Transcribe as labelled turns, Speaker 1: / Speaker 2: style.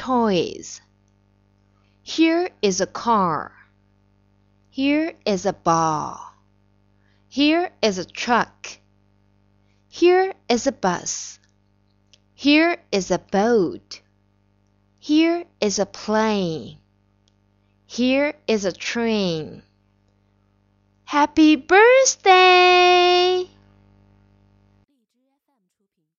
Speaker 1: toys. Here is a car. Here is a ball. Here is a truck. Here is a bus. Here is a boat. Here is a plane. Here is a train. Happy birthday!